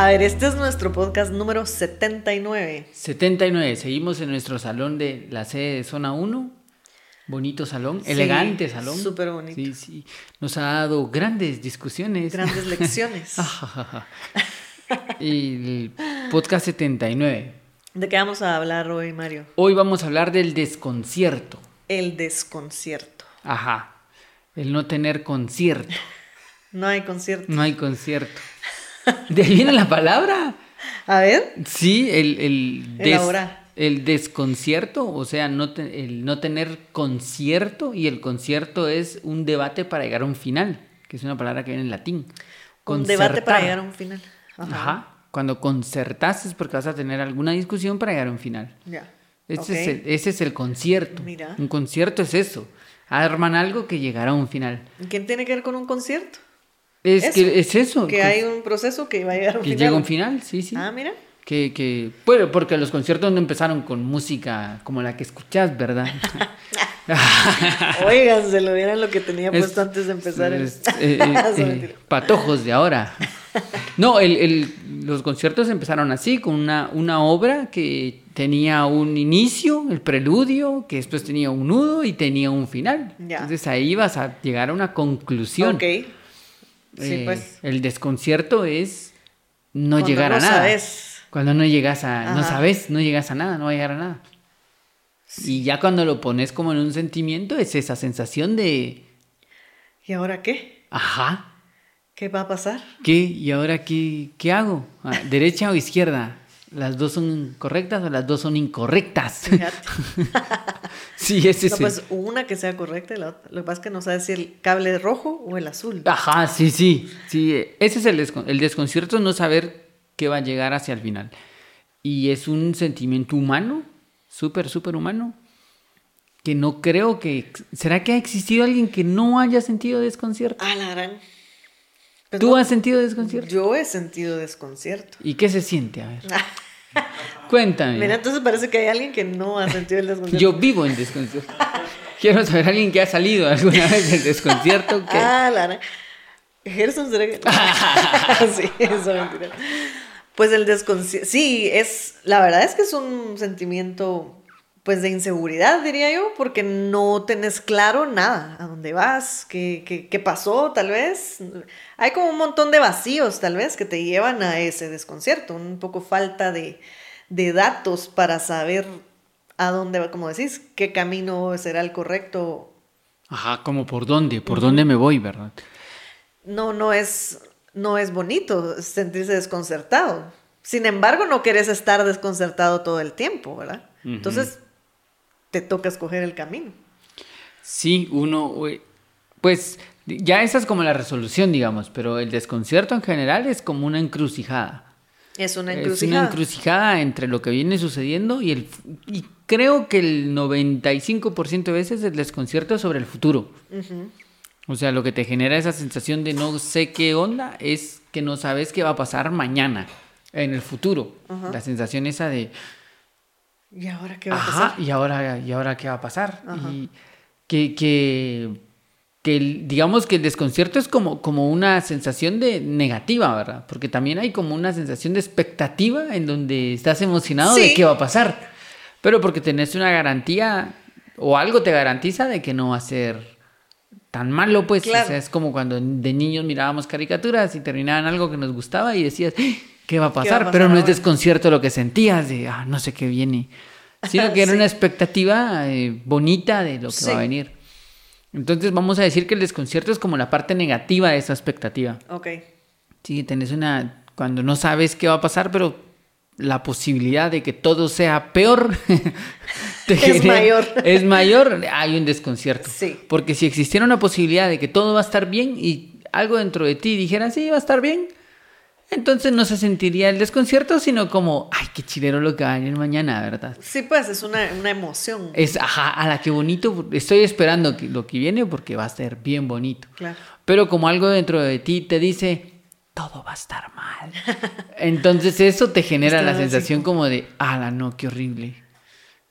A ver, este es nuestro podcast número 79. 79. Seguimos en nuestro salón de la sede de Zona 1. Bonito salón, elegante salón. Súper bonito. Sí, sí. Nos ha dado grandes discusiones. Grandes lecciones. y el podcast 79. ¿De qué vamos a hablar hoy, Mario? Hoy vamos a hablar del desconcierto. El desconcierto. Ajá. El no tener concierto. No hay concierto. No hay concierto. ¿De ahí viene la palabra? A ver. Sí, el, el, des, el desconcierto, o sea, no el no tener concierto, y el concierto es un debate para llegar a un final, que es una palabra que viene en latín. Un debate para llegar a un final. Ajá. Cuando concertas es porque vas a tener alguna discusión para llegar a un final. Ya. Ese, es el, ese es el concierto. Mira. Un concierto es eso. Arman algo que llegará a un final. ¿Quién tiene que ver con un concierto? Es que es eso. Que hay un proceso que va a llegar a un que final. Que llega a un final, sí, sí. Ah, mira. Que, que, bueno, porque los conciertos no empezaron con música como la que escuchás, ¿verdad? Oigan, se lo vieran lo que tenía puesto antes de empezar. Es, eh, eh, patojos de ahora. No, el, el, los conciertos empezaron así, con una, una obra que tenía un inicio, el preludio, que después tenía un nudo y tenía un final. Ya. Entonces ahí vas a llegar a una conclusión. Ok. Sí, Eh, pues. El desconcierto es no Cuando llegar a no nada. sabes. Cuando no llegas a, no sabes, no llegas a nada, no va a llegar a nada. Y ya cuando lo pones como en un sentimiento, es esa sensación de, ¿Y ahora qué? ajá, ¿Qué va a pasar? ¿qué? ¿Y ahora qué, qué hago? Ah, ¿Derecha o izquierda? ¿Las dos son correctas o las dos son incorrectas? Sí, ese No, es pues una que sea correcta y la otra. Lo que pasa es que no sabes si el cable es rojo o el azul. Ajá, sí, sí, sí. Ese es el, descon- el desconcierto, no saber qué va a llegar hacia el final. Y es un sentimiento humano, súper, súper humano, que no creo que... ¿Será que ha existido alguien que no haya sentido desconcierto? Ah, la gran. Pues ¿Tú has sentido desconcierto? Yo he sentido desconcierto. ¿Y qué se siente? A ver. Cuéntame. Mira, entonces parece que hay alguien que no ha sentido el desconcierto. Yo vivo en desconcierto. Quiero saber a alguien que ha salido alguna vez del desconcierto. Que... Ah, la gran. Gerson será que. sí, eso es mentira. Pues el desconcierto. Sí, es. La verdad es que es un sentimiento. Pues de inseguridad, diría yo, porque no tenés claro nada. ¿A dónde vas? ¿Qué, qué, qué pasó? Tal vez. Hay como un montón de vacíos, tal vez, que te llevan a ese desconcierto. Un poco falta de, de datos para saber a dónde va, como decís, qué camino será el correcto Ajá, como por dónde, por dónde me voy, ¿verdad? no, no es, no es bonito sentirse desconcertado. Sin embargo, no querés estar desconcertado todo el tiempo, ¿verdad? Entonces, te toca escoger el camino. Sí, uno, pues ya esa es como la resolución, digamos, pero el desconcierto en general es como una encrucijada. Es una Es encrucijada. una encrucijada entre lo que viene sucediendo y el y creo que el 95% de veces el desconcierto es sobre el futuro. O sea, lo que te genera esa sensación de no sé qué onda es que no sabes qué va a pasar mañana, en el futuro. La sensación esa de, ¿Y ahora qué va a ajá, pasar? ¿y ahora, ¿y ahora qué va a pasar? Ajá. Y que, que, que digamos que el desconcierto es como, como una sensación de negativa, ¿verdad? Porque también hay como una sensación de expectativa en donde estás emocionado de qué va a pasar. Pero porque tenés una garantía o algo te garantiza de que no va a ser tan malo, pues. Claro. O sea, es como cuando de niños mirábamos caricaturas y terminaban algo que nos gustaba y decías, "¡Ah! ¿Qué va a pasar? pasar Pero no es desconcierto lo que sentías de, ah, no sé qué viene. Sino que era Sí. una expectativa eh, bonita de lo que va a Sí. venir. Entonces vamos a decir que el desconcierto es como la parte negativa de esa expectativa. Ok. Sí, tenés una... Cuando no sabes qué va a pasar, pero la posibilidad de que todo sea peor te Es genera- mayor. Es mayor, hay un desconcierto. Sí. Porque si existiera una posibilidad de que todo va a estar bien y algo dentro de ti dijera, sí, va a estar bien, entonces no se sentiría el desconcierto, sino como, ay, qué chilero lo que va a venir mañana, ¿verdad? Sí, pues es una, una emoción. Es, ajá, a la que bonito, estoy esperando lo que viene porque va a ser bien bonito. Claro. Pero como algo dentro de ti te dice, todo va a estar mal. Entonces eso te genera la así sensación como de, ala, no, qué horrible.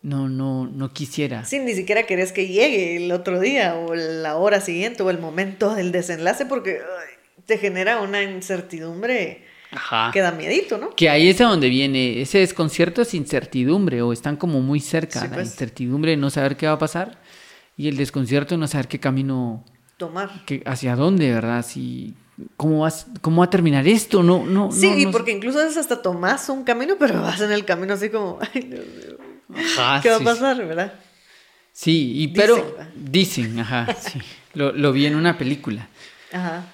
No, no, no quisiera. Sí, ni siquiera querés que llegue el otro día o la hora siguiente o el momento del desenlace porque ay, te genera una incertidumbre Ajá. Que da miedito, ¿no? Que ahí es a donde viene. Ese desconcierto es incertidumbre o están como muy cerca. Sí, La pues. incertidumbre de no saber qué va a pasar y el desconcierto de no saber qué camino, Tomar. hacia dónde, ¿verdad? Si, ¿cómo, vas, ¿Cómo va a terminar esto? No, no, Sí, no, y no- porque incluso veces hasta tomás un camino, pero vas en el camino así como, ay, Dios mío, Ajá, ¿qué va a sí, pasar, verdad? Sí, y Dicen, pero dicen, ajá, sí. Lo, lo vi en una película. Ajá.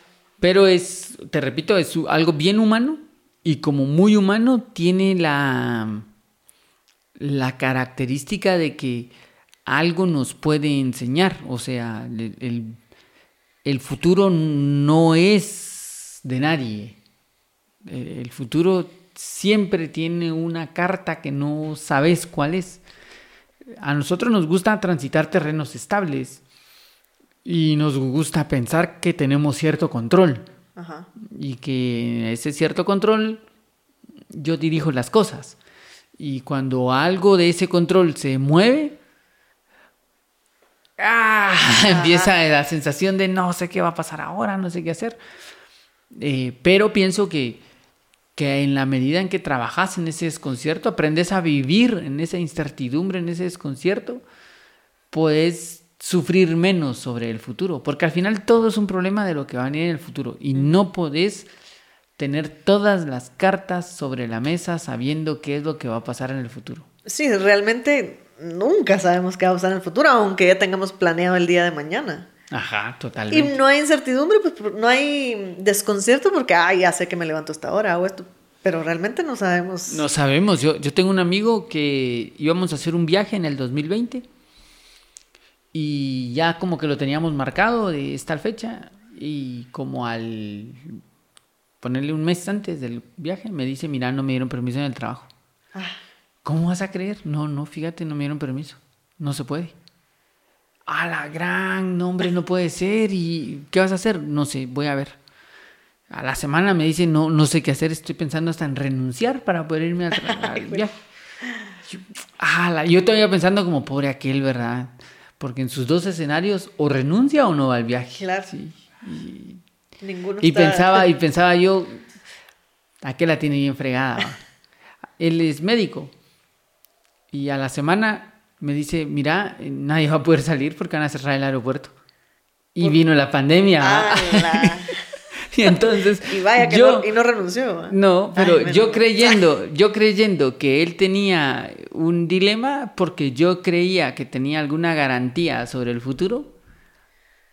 Pero es, te repito, es algo bien humano y como muy humano tiene la, la característica de que algo nos puede enseñar. O sea, el, el- el futuro no es de nadie. El futuro siempre tiene una carta que no sabes cuál es. A nosotros nos gusta transitar terrenos estables y nos gusta pensar que tenemos cierto control Ajá. y que ese cierto control yo dirijo las cosas. Y cuando algo de ese control se mueve, ¡ah! empieza la sensación de no sé qué va a pasar ahora, no sé qué hacer. Eh, pero pienso que, que en la medida en que trabajas en ese desconcierto, aprendes a vivir en esa incertidumbre, en ese desconcierto, puedes sufrir menos sobre el futuro, porque al final todo es un problema de lo que va a venir en el futuro y no podés tener todas las cartas sobre la mesa sabiendo qué es lo que va a pasar en el futuro. Sí, realmente nunca sabemos qué va a pasar en el futuro, aunque ya tengamos planeado el día de mañana. Ajá, Y totalmente. no hay incertidumbre, pues no hay desconcierto porque, ay, ya sé que me levanto a esta hora o esto. Pero realmente no sabemos. No sabemos, yo, yo tengo un amigo que íbamos a hacer un viaje en el 2020 y ya como que lo teníamos marcado de esta fecha y como al ponerle un mes antes del viaje me dice, mira, no me dieron permiso en el trabajo. Ah, ¿Cómo vas a creer? No, no, fíjate, no me dieron permiso. No se puede. A la gran nombre, no puede ser. ¿Y qué vas a hacer? No sé, voy a ver. A la semana me dice, no, no sé qué hacer, estoy pensando hasta en renunciar para poder irme al, al viaje. Yo, ala, yo todavía pensando como pobre aquel, ¿verdad? Porque en sus dos escenarios o renuncia o no va al viaje. Claro. Sí. ninguno Y está- pensaba, y pensaba yo, aquel la tiene bien fregada. Él es médico. Y a la semana me dice, mira, nadie va a poder salir porque van a cerrar el aeropuerto. Y vino la pandemia. y entonces Y vaya que yo, no, y no renunció. no, pero Ay, yo creyendo, yo creyendo que él tenía un dilema porque yo creía que tenía alguna garantía sobre el futuro,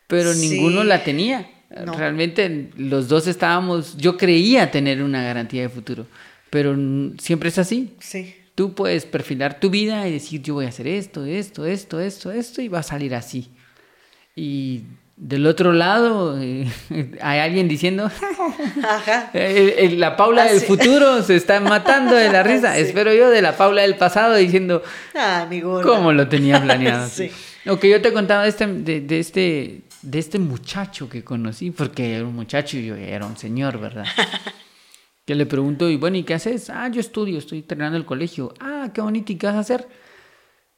pero Sí. ninguno la tenía. No. Realmente los dos estábamos, yo creía tener una garantía de futuro, pero siempre es así. Sí. Tú puedes perfilar tu vida y decir yo voy a hacer esto, esto, esto, esto, esto y va a salir así. Y del otro lado eh, hay alguien diciendo Ajá. eh, eh, la Paula Ah, del sí. futuro se está matando de la risa. Sí. Espero yo de la Paula del pasado diciendo Ah, mi cómo lo tenía planeado. Sí. Lo que yo te contaba de este, de, de este, de este muchacho que conocí, porque era un muchacho y yo era un señor, ¿verdad? que le pregunto, y bueno, ¿y qué haces? Ah, yo estudio, estoy terminando el colegio. Ah, qué bonito, ¿y qué vas a hacer?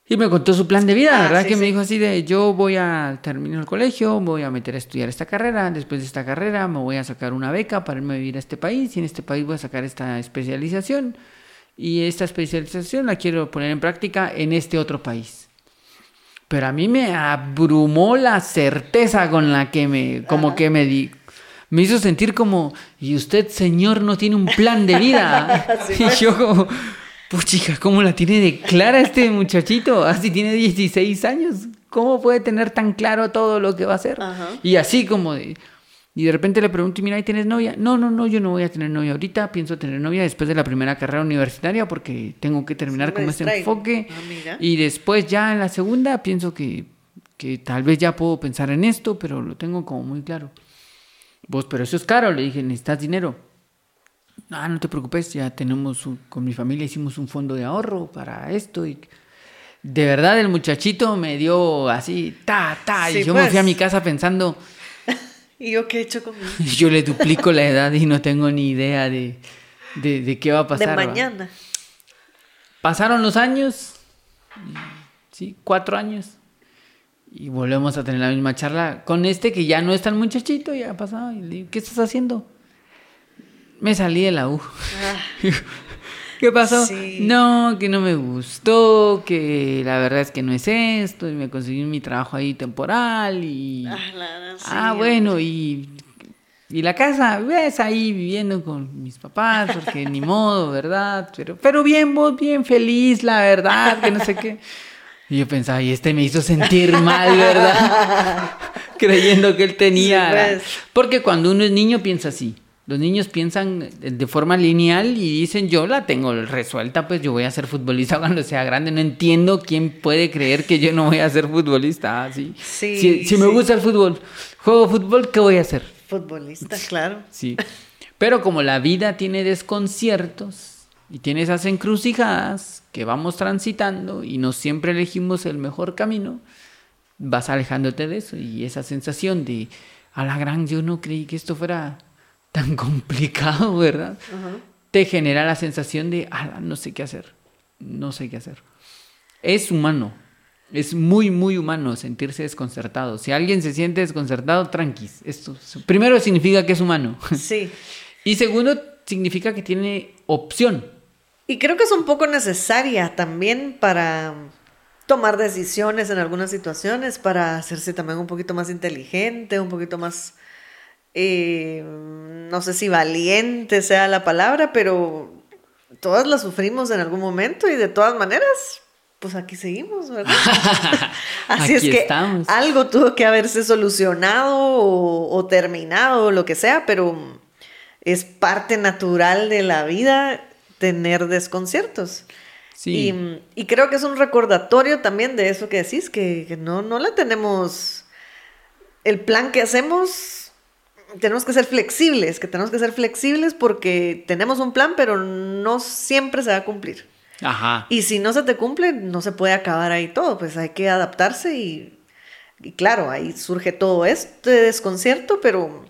Y me contó su plan de vida, Ah, ¿verdad? sí, que me sí. dijo así de, yo voy a terminar el colegio, voy a meter a estudiar esta carrera, después de esta carrera me voy a sacar una beca para irme a vivir a este país y en este país voy a sacar esta especialización y esta especialización la quiero poner en práctica en este otro país. Pero a mí me abrumó la certeza con la que me, como Ajá. que me di, me hizo sentir como, y usted, señor, no tiene un plan de vida. Sí, y pues. yo como, puchica, ¿cómo la tiene de clara este muchachito? Así tiene 16 años. ¿Cómo puede tener tan claro todo lo que va a hacer? Ajá. Y así como de... Y de repente le pregunto, mira, ¿y tienes novia? No, no, no, yo no voy a tener novia ahorita. Pienso tener novia después de la primera carrera universitaria porque tengo que terminar con ese distraigo. enfoque. Ah. Y después ya en la segunda pienso que, que tal vez ya puedo pensar en esto, pero lo tengo como muy claro. Vos, pero eso es caro, le dije, necesitas dinero. Ah, no te preocupes, ya tenemos, un- con mi familia hicimos un fondo de ahorro para esto. Y de verdad el muchachito me dio así, ta, ta, y yo me fui a pues. mi casa pensando, ¿Y yo qué he hecho con yo le duplico la edad y no tengo ni idea de, de, de qué va a De pasar. ¿va? mañana. Pasaron los años, sí, cuatro años, y volvemos a tener la misma charla con este que ya no es tan muchachito, ya ha pasado. Y le digo, ¿qué estás haciendo? Me salí de la U. ¿Qué pasó? No, que no me gustó, que la verdad es que no es esto, y me conseguí mi trabajo ahí temporal y... Ah, ah bueno, y, y la casa, ves ahí viviendo con mis papás, porque ni modo, ¿verdad? Pero, pero bien, vos bien feliz, la verdad, que no sé qué. Y yo pensaba, y este me hizo sentir mal, ¿verdad? Creyendo que él tenía... Pues. Porque cuando uno es niño piensa así. Los niños piensan de forma lineal y dicen, yo la tengo resuelta, pues yo voy a ser futbolista cuando sea grande. No entiendo quién puede creer que yo no voy a ser futbolista. así si, si me gusta el fútbol, juego fútbol, ¿qué voy a hacer? Futbolista, claro. Sí. Pero como la vida tiene desconciertos y tiene esas encrucijadas que vamos transitando y no siempre elegimos el mejor camino, vas alejándote de eso y esa sensación de, a la gran, yo no creí que esto fuera tan complicado, ¿verdad? Te genera la sensación de, ah, no sé qué hacer, no sé qué hacer. Es humano, es muy, muy humano sentirse desconcertado. Si alguien se siente desconcertado, tranquis. Esto primero significa que es humano. Sí. y segundo, significa que tiene opción. Y creo que es un poco necesaria también para tomar decisiones en algunas situaciones, para hacerse también un poquito más inteligente, un poquito más eh, no sé si valiente sea la palabra, pero todas la sufrimos en algún momento y de todas maneras, pues aquí seguimos, ¿verdad? Así es que algo tuvo que haberse solucionado o, terminado o lo que sea, pero es parte natural de la vida tener desconciertos. Y, creo que es un recordatorio también de eso que decís, que, que no, no la tenemos. El plan que hacemos tenemos que ser flexibles, que tenemos que ser flexibles porque tenemos un plan, pero no siempre se va a cumplir. Ajá. Y si no se te cumple, no se puede acabar ahí todo, pues hay que adaptarse y, y claro, ahí surge todo este desconcierto, pero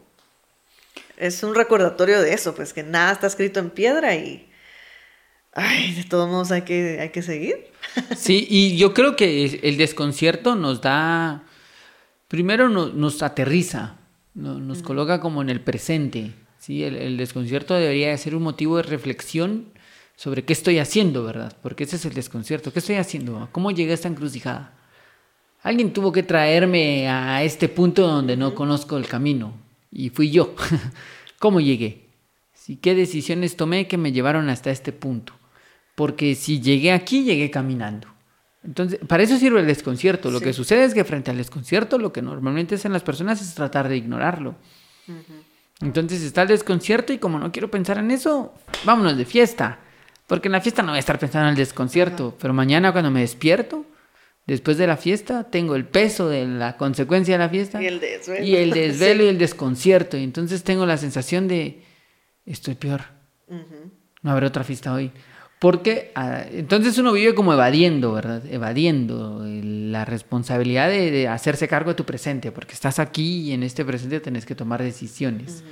es un recordatorio de eso, pues que nada está escrito en piedra y, ay, de todos modos hay que, hay que seguir. Sí, y yo creo que el desconcierto nos da, primero nos aterriza, nos coloca como en el presente. ¿sí? El, desconcierto debería ser un motivo de reflexión sobre qué estoy haciendo, ¿verdad? Porque ese es el desconcierto. ¿Qué estoy haciendo? ¿Cómo llegué a esta encrucijada? Alguien tuvo que traerme a este punto donde no conozco el camino. Y fui yo. ¿Cómo llegué? ¿Sí? ¿Qué decisiones tomé que me llevaron hasta este punto? Porque si llegué aquí, llegué caminando. Entonces, para eso sirve el desconcierto. Lo que sucede es que frente al desconcierto, lo que normalmente hacen las personas es tratar de ignorarlo. Entonces está el desconcierto y como no quiero pensar en eso, vámonos de fiesta. Porque en la fiesta no voy a estar pensando en el desconcierto, pero mañana cuando me despierto, después de la fiesta, tengo el peso de la consecuencia de la fiesta. Y el desvelo. Y el desvelo y el desconcierto. Y entonces tengo la sensación de, estoy peor. No habrá otra fiesta hoy. Porque ah, entonces uno vive como evadiendo, ¿verdad? Evadiendo la responsabilidad de, hacerse cargo de tu presente, porque estás aquí y en este presente tenés que tomar decisiones.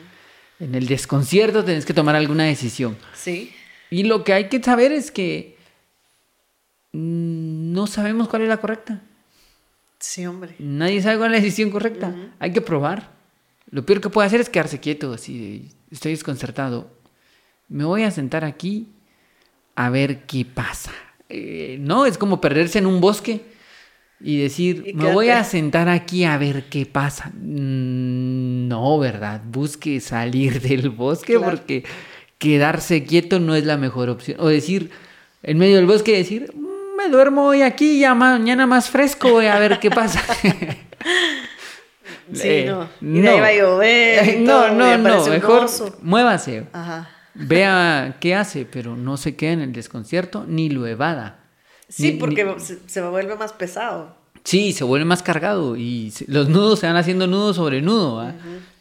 En el desconcierto tenés que tomar alguna decisión. Sí. Y lo que hay que saber es que no sabemos cuál es la correcta. Sí, hombre. Nadie sabe cuál es la decisión correcta. Hay que probar. Lo peor que puede hacer es quedarse quieto, así, estoy desconcertado. Me voy a sentar aquí a ver qué pasa. Eh, no, es como perderse en un bosque y decir, me voy a sentar aquí a ver qué pasa. Mm, no, ¿verdad? Busque salir del bosque porque quedarse quieto no es la mejor opción. O decir, en medio del bosque, decir, mm, me duermo hoy aquí, ya mañana más fresco, voy a ver qué pasa. sí, eh, no. Y ahí va a llover. no, no, no, mejor muévase. Ajá vea qué hace, pero no se queda en el desconcierto ni lo evada. Sí, porque se, vuelve más pesado. Sí, se vuelve más cargado y los nudos se van haciendo nudo sobre nudo.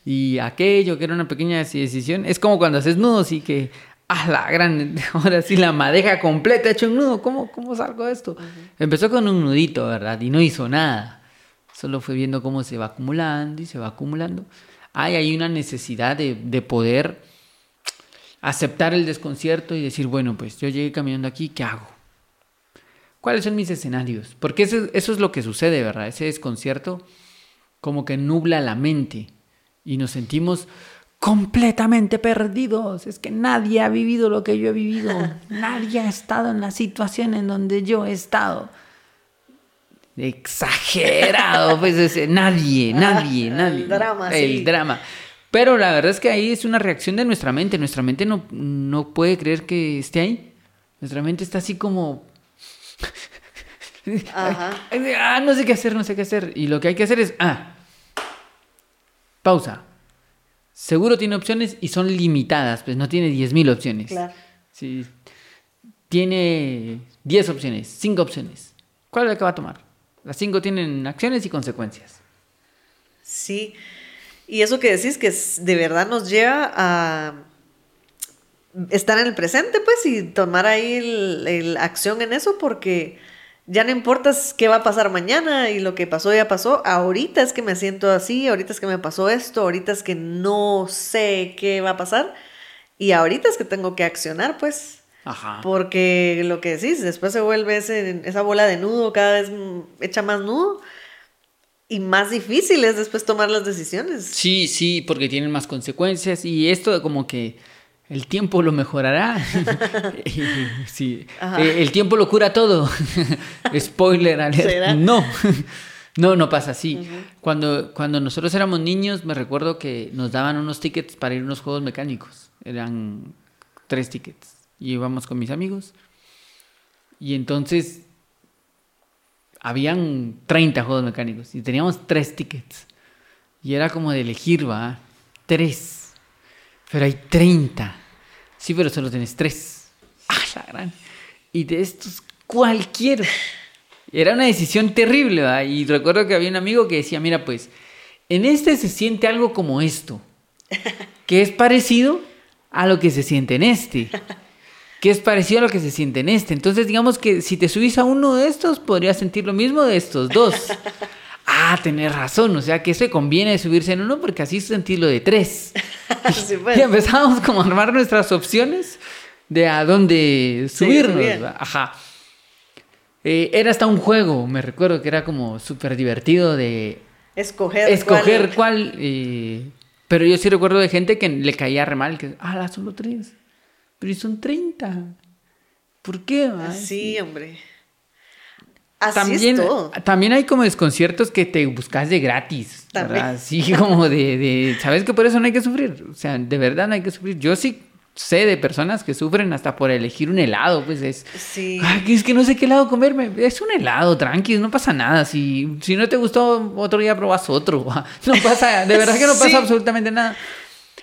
Y aquello que era una pequeña decisión, es como cuando haces nudos y que, ah, la gran, ahora sí la madeja completa hecho un nudo, ¿cómo, cómo salgo de esto? Empezó con un nudito, ¿verdad? Y no hizo nada. Solo fue viendo cómo se va acumulando y se va acumulando. Hay, hay una necesidad de, de poder aceptar el desconcierto y decir, bueno, pues yo llegué caminando aquí, ¿qué hago? ¿Cuáles son mis escenarios? Porque eso, eso es lo que sucede, ¿verdad? Ese desconcierto como que nubla la mente y nos sentimos completamente perdidos. Es que nadie ha vivido lo que yo he vivido. nadie ha estado en la situación en donde yo he estado. Exagerado, pues ese, nadie, nadie, nadie. El drama, El sí. drama. Pero la verdad es que ahí es una reacción de nuestra mente. Nuestra mente no, no puede creer que esté ahí. Nuestra mente está así como... Ajá. Ah, no sé qué hacer, no sé qué hacer. Y lo que hay que hacer es... Ah, pausa. Seguro tiene opciones y son limitadas, pues no tiene 10.000 opciones. Claro. Sí. Tiene 10 opciones, 5 opciones. ¿Cuál es la que va a tomar? Las 5 tienen acciones y consecuencias. Sí. Y eso que decís que de verdad nos lleva a estar en el presente, pues, y tomar ahí el, el acción en eso, porque ya no importa qué va a pasar mañana y lo que pasó ya pasó. Ahorita es que me siento así, ahorita es que me pasó esto, ahorita es que no sé qué va a pasar. Y ahorita es que tengo que accionar, pues. Ajá. Porque lo que decís, después se vuelve ese- esa bola de nudo cada vez hecha más nudo. Y más difícil es después tomar las decisiones. Sí, sí, porque tienen más consecuencias y esto de como que el tiempo lo mejorará. sí. Eh, el tiempo lo cura todo. Spoiler alert. ¿Será? No. No, no pasa así. cuando, cuando nosotros éramos niños, me recuerdo que nos daban unos tickets para ir a unos juegos mecánicos. Eran tres tickets. Y íbamos con mis amigos. Y entonces habían 30 juegos mecánicos y teníamos tres tickets. Y era como de elegir, va, tres. Pero hay 30. Sí, pero solo tenés tres. Ah, la gran. Y de estos, ¿cuál quiero? Era una decisión terrible, ¿va? Y recuerdo que había un amigo que decía, mira, pues, en este se siente algo como esto, que es parecido a lo que se siente en este, que es parecido a lo que se siente en este. Entonces, digamos que si te subís a uno de estos, podrías sentir lo mismo de estos dos. Ah, tenés razón, o sea que se conviene subirse en uno porque así sentís lo de tres. Sí, pues. Y empezamos como a armar nuestras opciones de a dónde Sí, subirnos. subir. ¿va? Ajá. Eh, era hasta un juego, me recuerdo que era como súper divertido de Escoger. escoger cuál- cuál. eh, pero yo sí recuerdo de gente que le caía re mal, que, ah, solo tres. Pero son 30. ¿Por qué? va? Sí, hombre. Así También, es todo. también hay como desconciertos que te buscas de gratis. También. ¿verdad? Sí, como de, de, ¿Sabes que por eso no hay que sufrir? O sea, de verdad no hay que sufrir. Yo sí sé de personas que sufren hasta por elegir un helado, pues es... Sí. Ay, es que no sé qué helado comerme. Es un helado, tranqui, no pasa nada. Si, si no te gustó, otro día probas otro. No pasa, de verdad que no pasa Sí. absolutamente nada.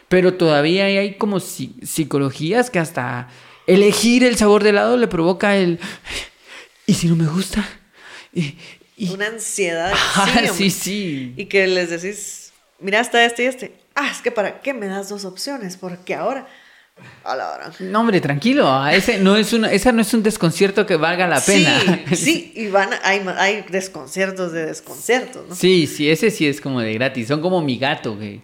Pero todavía hay, como si- psicologías que hasta elegir el sabor de helado le provoca el... ¿Y si no me gusta? Y, y- Una ansiedad. Sí, sí, sí. Y que les decís, mira, está este y este. Ah, es que para qué me das dos opciones, porque ahora. A la hora. No, hombre, tranquilo. ah, Ese no es una, esa no es un desconcierto que valga la pena. Sí, sí, y van, a- hay, hay desconciertos de desconciertos, ¿no? Sí, sí, ese sí es como de gratis. Son como mi gato, que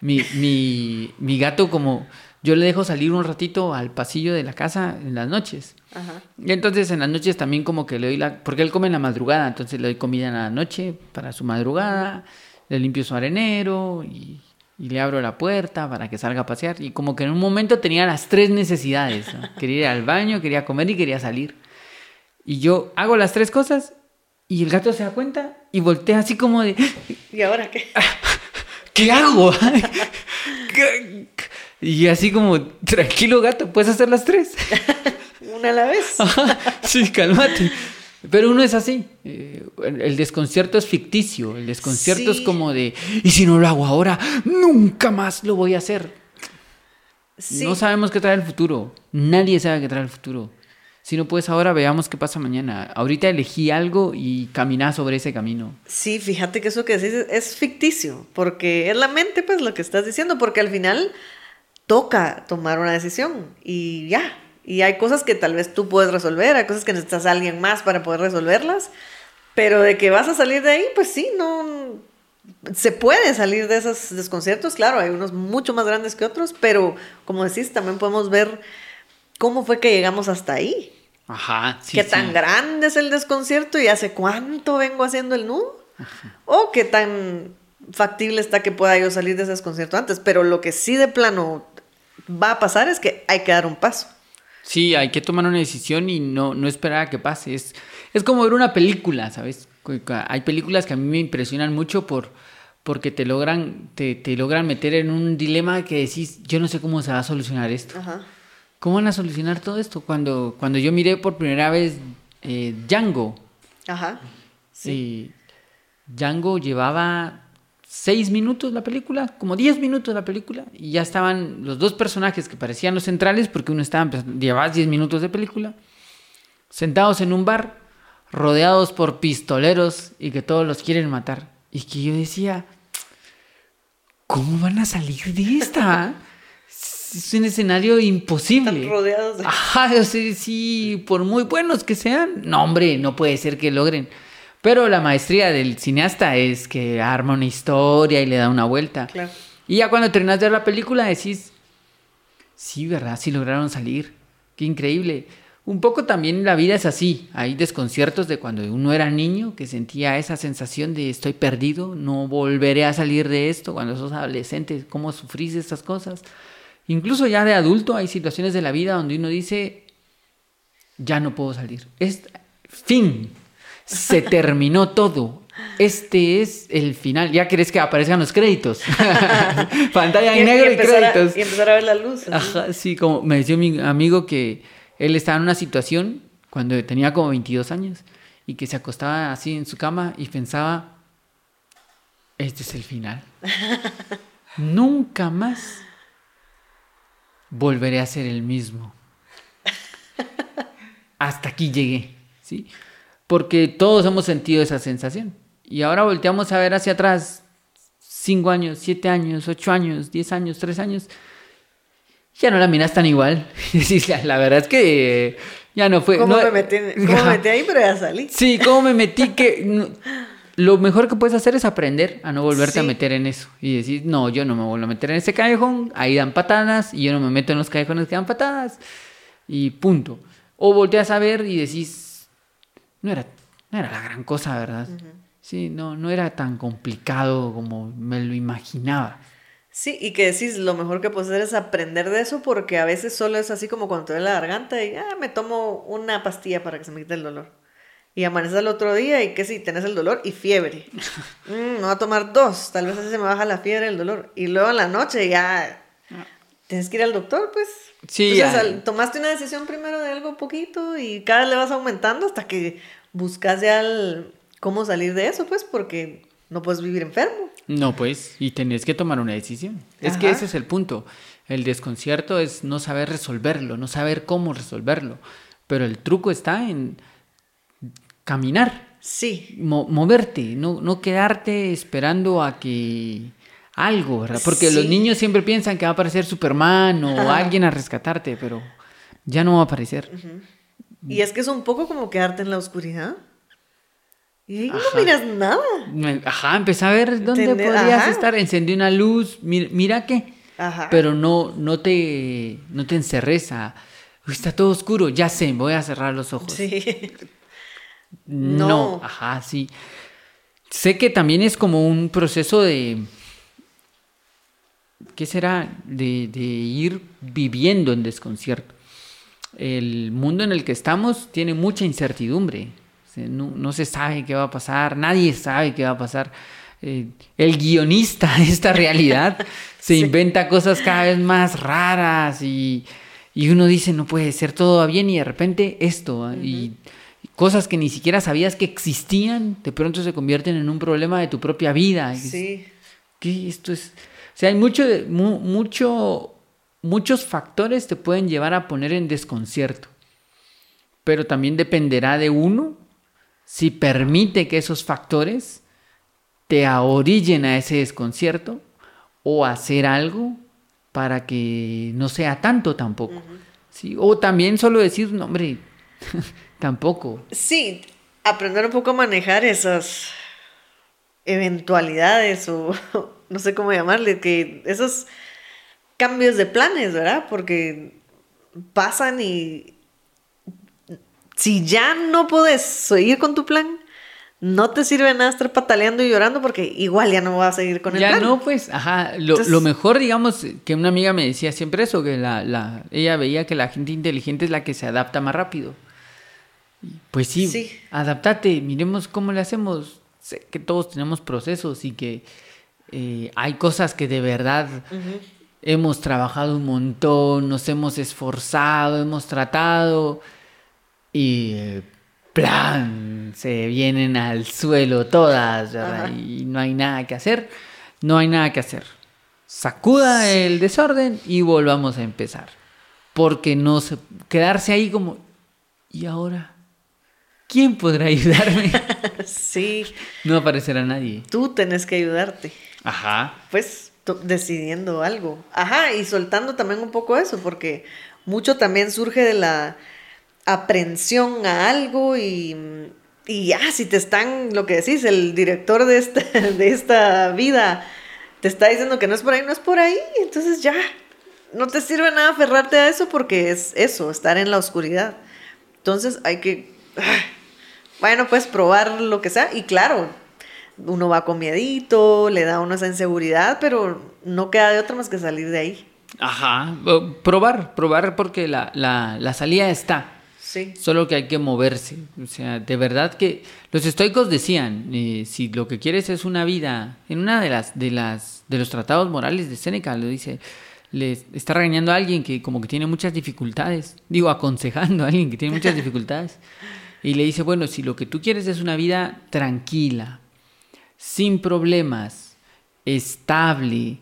mi, mi, mi gato como yo le dejo salir un ratito al pasillo de la casa en las noches. Ajá. Y entonces en las noches también como que le doy la... Porque él come en la madrugada, entonces le doy comida en la noche para su madrugada, le limpio su arenero y, y le abro la puerta para que salga a pasear. Y como que en un momento tenía las tres necesidades. ¿no? Quería ir al baño, quería comer y quería salir. Y yo hago las tres cosas y el gato se da cuenta y voltea así como de... ¿Y ahora qué? ¿Qué hago? ¿Qué- Y así como, tranquilo gato, puedes hacer las tres. Una a la vez. Ajá, sí, cálmate. Pero uno es así. eh, el el desconcierto es ficticio. El desconcierto Sí. es como de, y si no lo hago ahora, nunca más lo voy a hacer. Sí. No sabemos qué trae el futuro. Nadie sabe qué trae el futuro. Si no puedes ahora, veamos qué pasa mañana. Ahorita elegí algo y caminá sobre ese camino. Sí, fíjate que eso que decís es, ficticio, porque es la mente, pues, lo que estás diciendo, porque al final toca tomar una decisión y ya. Y hay cosas que tal vez tú puedes resolver, hay cosas que necesitas a alguien más para poder resolverlas, pero de que vas a salir de ahí, pues sí, no. Se puede salir de esos desconciertos, claro, hay unos mucho más grandes que otros, pero como decís, también podemos ver cómo fue que llegamos hasta ahí. Ajá. sí, qué sí. tan grande es el desconcierto y hace cuánto vengo haciendo el nudo. O qué tan factible está que pueda yo salir de ese desconcierto antes, pero lo que sí de plano va a pasar es que hay que dar un paso. Sí, hay que tomar una decisión y no, no esperar a que pase. Es, es como ver una película, ¿sabes? Hay películas que a mí me impresionan mucho por, porque te logran, te, te logran meter en un dilema que decís, yo no sé cómo se va a solucionar esto. Ajá. ¿Cómo van a solucionar todo esto? Cuando, cuando yo miré por primera vez eh, Django, Ajá. sí. Django llevaba seis minutos la película, como diez minutos la película, y ya estaban los dos personajes que parecían los centrales, porque uno estaba empezando, llevaba diez minutos de película, sentados en un bar, rodeados por pistoleros y que todos los quieren matar. Y que yo decía, ¿cómo van a salir de esta? Es un escenario imposible. Están rodeados de... Ajá, o sea, sí, por muy buenos que sean, no, hombre, no puede ser que logren. Pero la maestría del cineasta es que arma una historia y le da una vuelta. Claro. Y ya cuando terminas de ver la película decís, sí, ¿verdad? Sí lograron salir. Qué increíble. Un poco también la vida es así. Hay desconciertos de cuando uno era niño que sentía esa sensación de estoy perdido, no volveré a salir de esto. Cuando sos adolescente, ¿cómo sufrís estas cosas? Incluso ya de adulto hay situaciones de la vida donde uno dice, ya no puedo salir. Es fin. Se terminó todo. Este es el final. Ya querés que aparezcan los créditos. Pantalla en negro y, a- créditos. y empezar a ver la luz. Ajá, sí, como me decía mi amigo que él estaba en una situación cuando tenía como 22 años y que se acostaba así en su cama y pensaba, este es el final. Nunca más volveré a ser el mismo. Hasta aquí llegué, ¿sí? Porque todos hemos sentido esa sensación. Y ahora volteamos a ver hacia atrás, 5 años, 7 años, 8 años, 10 años, 3 años, ya no la miras tan igual. La, verdad es que eh, ya no fue. ¿Cómo, no- me metí, cómo me metí ahí? Pero ya salí. Sí, cómo me metí que lo mejor que puedes hacer es aprender a no volverte a meter en eso y decir, no, yo no me vuelvo a meter en ese callejón, ahí dan patadas y yo no me meto en los callejones que dan patadas y punto. O volteas a ver y decís, no era, no era la gran cosa, ¿verdad? Sí, no, no era tan complicado como me lo imaginaba. Sí, y que decís, lo mejor que puedes hacer es aprender de eso porque a veces solo es así como cuando te duele la garganta y ah, me tomo una pastilla para que se me quite el dolor. Y amaneces al otro día y que si tenés el dolor y fiebre. Mm, me voy a tomar dos, tal vez así se me baja la fiebre y el dolor. Y luego en la noche ya tienes que ir al doctor, pues. Sí, Entonces, ya. tomaste una decisión primero de algo poquito y cada vez le vas aumentando hasta que buscas ya el- cómo salir de eso, pues, porque no puedes vivir enfermo. No, pues, y tenés que tomar una decisión. Es que ese es el punto. El desconcierto es no saber resolverlo, no saber cómo resolverlo. Pero el truco está en caminar, Sí, mo- moverte, no, no quedarte esperando a que algo, ¿verdad? Porque los niños siempre piensan que va a aparecer Superman o Ajá. alguien a rescatarte, pero ya no va a aparecer. Y es que es un poco como quedarte en la oscuridad. Y ahí Ajá. no miras nada. Ajá, empecé a ver dónde Entender, podrías ajá. estar, encendí una luz, mira, mira qué. Ajá. pero no, no te, no te encerres a, "Uy, está todo oscuro, ya sé, voy a cerrar los ojos. Sí. No. No. ajá, sí. Sé que también es como un proceso de, ¿qué será? De, de ir viviendo en desconcierto. El mundo en el que estamos tiene mucha incertidumbre. No, no se sabe qué va a pasar, nadie sabe qué va a pasar. Eh, el guionista de esta realidad se Sí. inventa cosas cada vez más raras y, y uno dice, no puede ser, todo va bien y de repente esto. Y cosas que ni siquiera sabías que existían, de pronto se convierten en un problema de tu propia vida. Sí. ¿Qué? Esto es. O sea, hay mucho, de- mu- mucho, muchos factores te pueden llevar a poner en desconcierto. Pero también dependerá de uno si permite que esos factores te ahorillen a ese desconcierto o hacer algo para que no sea tanto tampoco. ¿sí? O también solo decir, no, hombre, tampoco. Sí, aprender un poco a manejar esas eventualidades o no sé cómo llamarle, que esos cambios de planes, ¿verdad? Porque pasan y si ya no puedes seguir con tu plan, no te sirve nada estar pataleando y llorando porque igual ya no vas a seguir con el ya no, pues, ajá. Lo, mejor, digamos, que una amiga me decía siempre eso, que la, la, ella veía que la gente inteligente es la que se adapta más rápido. Pues sí, sí. adaptate, miremos cómo le hacemos. Sé que todos tenemos procesos y que eh, hay cosas que de verdad hemos trabajado un montón, nos hemos esforzado, hemos tratado y eh, plan, se vienen al suelo todas y no hay nada que hacer, no hay nada que hacer. Sacuda el desorden y volvamos a empezar. Porque no se, quedarse ahí como, ¿y ahora? ¿Quién podrá ayudarme? sí. No aparecerá nadie. Tú tenés que ayudarte. Ajá. Pues decidiendo algo. Ajá, y soltando también un poco eso, porque mucho también surge de la aprensión a algo y, y ya, si te están, lo que decís, el director de esta, de esta vida te está diciendo que no es por ahí, no es por ahí, entonces ya, no te sirve nada aferrarte a eso porque es eso, estar en la oscuridad. Entonces hay que, bueno, pues probar lo que sea y claro, uno va con miedito, le da uno esa inseguridad, pero no queda de otra más que salir de ahí. Ajá, probar, probar porque la, la, la salida está. Sí. Solo que hay que moverse. O sea, de verdad que los estoicos decían, eh, si lo que quieres es una vida, en una de las, de las, de los tratados morales de Séneca, lo dice, le está regañando a alguien que como que tiene muchas dificultades, digo, aconsejando a alguien que tiene muchas dificultades, y le dice, bueno, si lo que tú quieres es una vida tranquila, sin problemas, estable,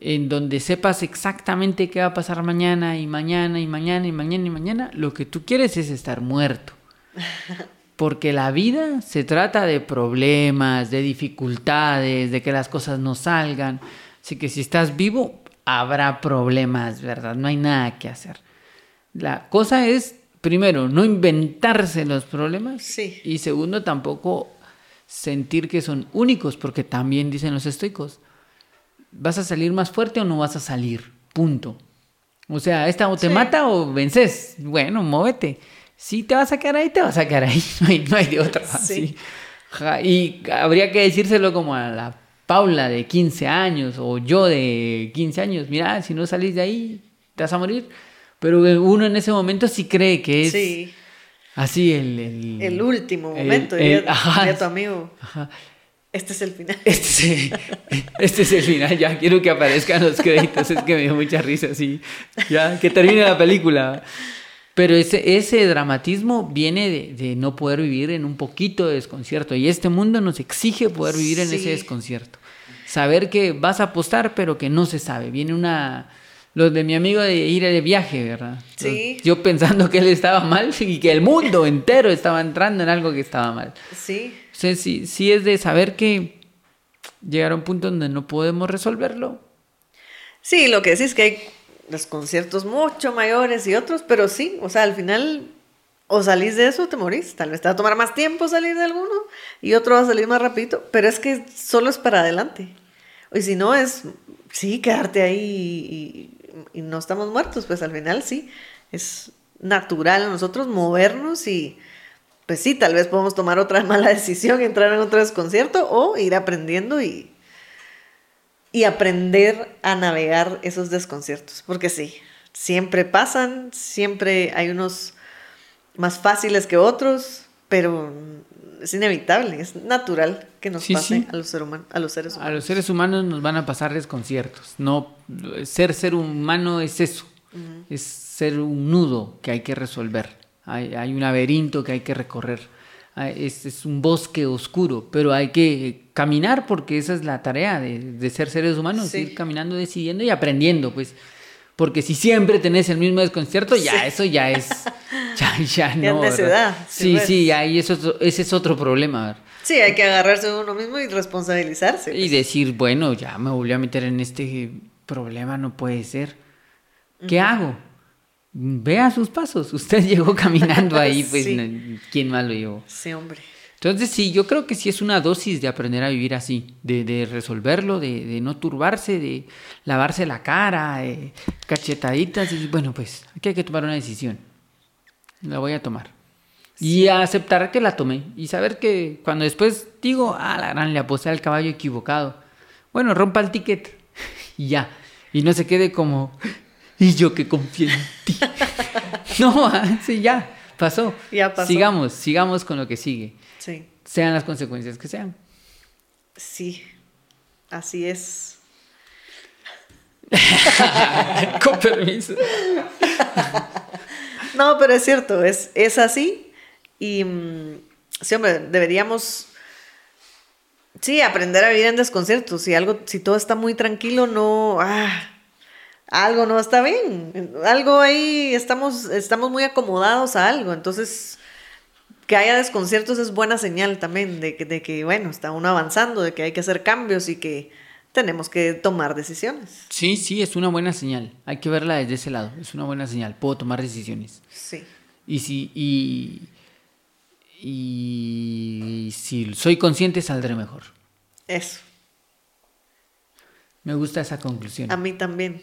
en donde sepas exactamente qué va a pasar mañana y mañana y mañana y mañana y mañana, lo que tú quieres es estar muerto. Porque la vida se trata de problemas, de dificultades, de que las cosas no salgan. Así que si estás vivo, habrá problemas, ¿verdad? No hay nada que hacer. La cosa es, primero, no inventarse los problemas. Sí. Y segundo, tampoco sentir que son únicos, porque también dicen los estoicos, ¿vas a salir más fuerte o no vas a salir? Punto. O sea, esta o te mata o vences. Bueno, muévete. Si te vas a quedar ahí, te vas a quedar ahí. No hay, de otra. Sí. Y habría que decírselo como a la Paula de 15 años o yo de 15 años. Mira, si no salís de ahí, te vas a morir. Pero uno en ese momento sí cree que es sí. Así el... El, último momento, el, diría, tu amigo. Este es el final. Este, este, es el final, ya quiero que aparezcan los créditos, es que me dio mucha risa, así. Ya, que termine la película. Pero ese, ese dramatismo viene de, de, no poder vivir en un poquito de desconcierto. Y este mundo nos exige poder vivir en ese desconcierto. Saber que vas a apostar, pero que no se sabe. Viene una los de mi amigo de ir de viaje, ¿verdad? Sí. yo pensando que él estaba mal y que el mundo entero estaba entrando en algo que estaba mal. Sí. O sea, sí, sí es de saber que llegar a un punto donde no podemos resolverlo. Sí, lo que decís es que hay los conciertos mucho mayores y otros, pero sí, o sea, al final o salís de eso o te morís. Tal vez te va a tomar más tiempo salir de alguno y otro va a salir más rapidito, pero es que solo es para adelante. Y si no es, sí, quedarte ahí y, no estamos muertos, pues al final sí, es natural a nosotros movernos y pues sí, tal vez podemos tomar otra mala decisión, entrar en otro desconcierto o ir aprendiendo y, y aprender a navegar esos desconciertos, porque sí, siempre pasan, siempre hay unos más fáciles que otros, pero es inevitable, es natural que nos pase A, los a los seres humanos. A los seres humanos nos van a pasar desconciertos. No, ser ser humano es eso, es ser un nudo que hay que resolver. Hay, hay un laberinto que hay que recorrer. Es, es, un bosque oscuro, pero hay que caminar porque esa es la tarea de, de ser seres humanos, ir caminando, decidiendo y aprendiendo, pues. Porque si siempre tenés el mismo desconcierto, ya eso ya es ya, ya no. Sí, sí, ahí eso, ese es otro problema. Sí, hay que agarrarse de uno mismo y responsabilizarse. Y pues. decir, bueno, ya me volví a meter en este problema, no puede ser. ¿Qué hago? Vea sus pasos. Usted llegó caminando ahí, pues, ¿quién más lo llevó? Sí, hombre. Entonces, sí, yo creo que sí es una dosis de aprender a vivir así, de, de resolverlo, de, de, no turbarse, de lavarse la cara, cachetaditas, y bueno, pues aquí hay que tomar una decisión. La voy a tomar. Y aceptar que la tomé. Y saber que cuando después digo, ah, la gran, le aposté al caballo equivocado. Bueno, rompa el ticket y ya. Y no se quede como, y yo que confío en ti. no, sí, ya, pasó. Ya pasó. Sigamos, sigamos con lo que sigue. Sí, Sean las consecuencias que sean. sí, así es. con permiso. No, pero es cierto, es, es así. Y mm, sí, hombre, deberíamos, sí, aprender a vivir en desconcierto. Si algo, si todo está muy tranquilo, no, ah, algo no está bien. Algo ahí, estamos, estamos muy acomodados a algo. Entonces, que haya desconciertos es buena señal también de que, de que, bueno, está uno avanzando, de que hay que hacer cambios y que tenemos que tomar decisiones. Sí, sí, es una buena señal. Hay que verla desde ese lado. Es una buena señal. Puedo tomar decisiones. Sí. Y si, y, y si soy consciente, saldré mejor. Eso. Me gusta esa conclusión. A mí también.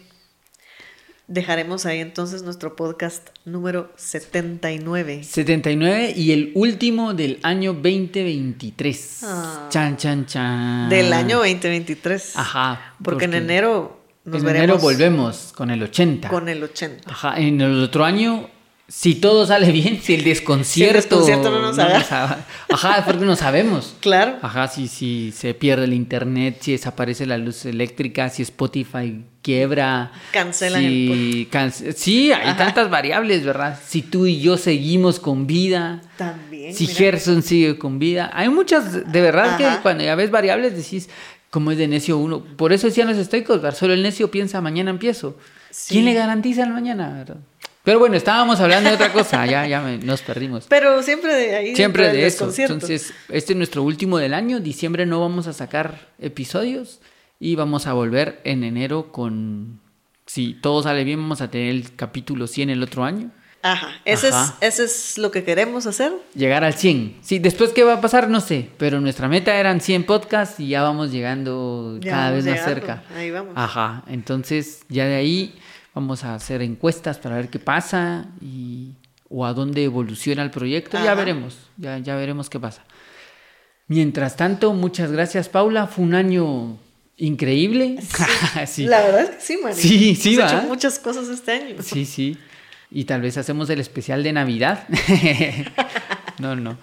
Dejaremos ahí entonces nuestro podcast número 79. 79 y el último del año 2023. Ah. Chan, chan, chan. Del año 2023. Ajá. Porque en enero nos en veremos enero volvemos con el 80. con el 80. Ajá. En el otro año, si todo sale bien, si el desconcierto, desconcierto no nos agarra. Ajá, porque no sabemos. Claro. Ajá, si, si se pierde el internet, si desaparece la luz eléctrica, si Spotify quiebra. Cancelan si cance- Sí, hay Ajá. tantas variables, ¿verdad? Si tú y yo seguimos con vida. También. Si mira. Gerson sigue con vida. Hay muchas, de verdad Ajá. que cuando ya ves variables decís, como es de necio uno. Por eso decían los estoicos, solo el necio piensa, mañana empiezo. Sí. ¿Quién le garantiza el mañana? verdad? Pero bueno, estábamos hablando de otra cosa, ya, ya me- nos perdimos. Pero siempre de ahí. Siempre de eso. Entonces, este es nuestro último del año. Diciembre no vamos a sacar episodios y vamos a volver en enero con... Si todo sale bien, vamos a tener el capítulo 100 el otro año. Ajá. Ese, Ajá. Es, es lo que queremos hacer. Llegar al 100. Sí, después qué va a pasar, no sé. Pero nuestra meta eran 100 podcasts y ya vamos llegando Ya cada vamos vez más llegando. cerca. Ahí vamos. Ajá. Entonces, ya de ahí vamos a hacer encuestas para ver qué pasa y o a dónde evoluciona el proyecto. Ya Ajá. veremos. Ya, ya veremos qué pasa. Mientras tanto, muchas gracias, Paula. Fue un año increíble. Sí. La verdad es que sí, Mari. Sí, sí, Hemos hecho muchas cosas este año. Sí, sí. Y tal vez hacemos el especial de Navidad. no, no.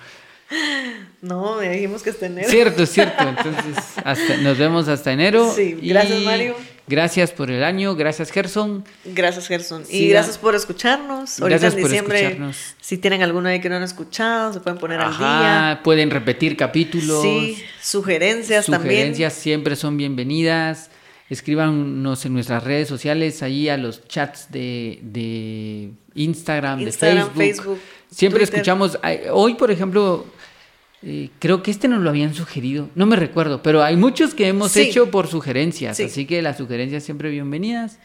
No, ya dijimos que es enero. Cierto, cierto. Entonces, hasta, nos vemos hasta enero. Sí, gracias, Mario. Gracias por el año. Gracias, Gerson. Gracias, Gerson. Y gracias por escucharnos. Ahorita Gracias en por escucharnos. si tienen alguno ahí que no han escuchado, se pueden poner al Ajá, pueden repetir capítulos. día. Sí, sugerencias, Sugerencias siempre son bienvenidas. Escríbanos en nuestras redes sociales, ahí a los chats de, de Instagram, Instagram, de Facebook. Facebook, Siempre Twitter. escuchamos. Hoy, por ejemplo, eh, creo que este nos lo habían sugerido. No me recuerdo, pero hay muchos que hemos Sí. hecho por sugerencias. Sí. Así que las sugerencias siempre bienvenidas.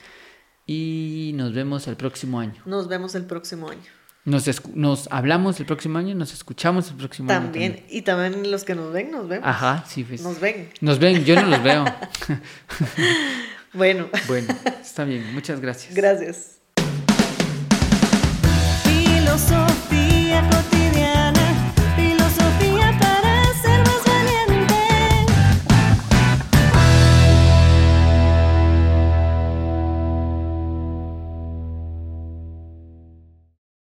Y nos vemos el próximo año. Nos vemos el próximo año. Nos, nos hablamos el próximo año, nos escuchamos el próximo año. También. Y también los que nos ven, nos vemos. Ajá, sí. pues. Nos ven. Nos ven, yo no los veo. Bueno, Bueno, está bien, muchas gracias. gracias. feel so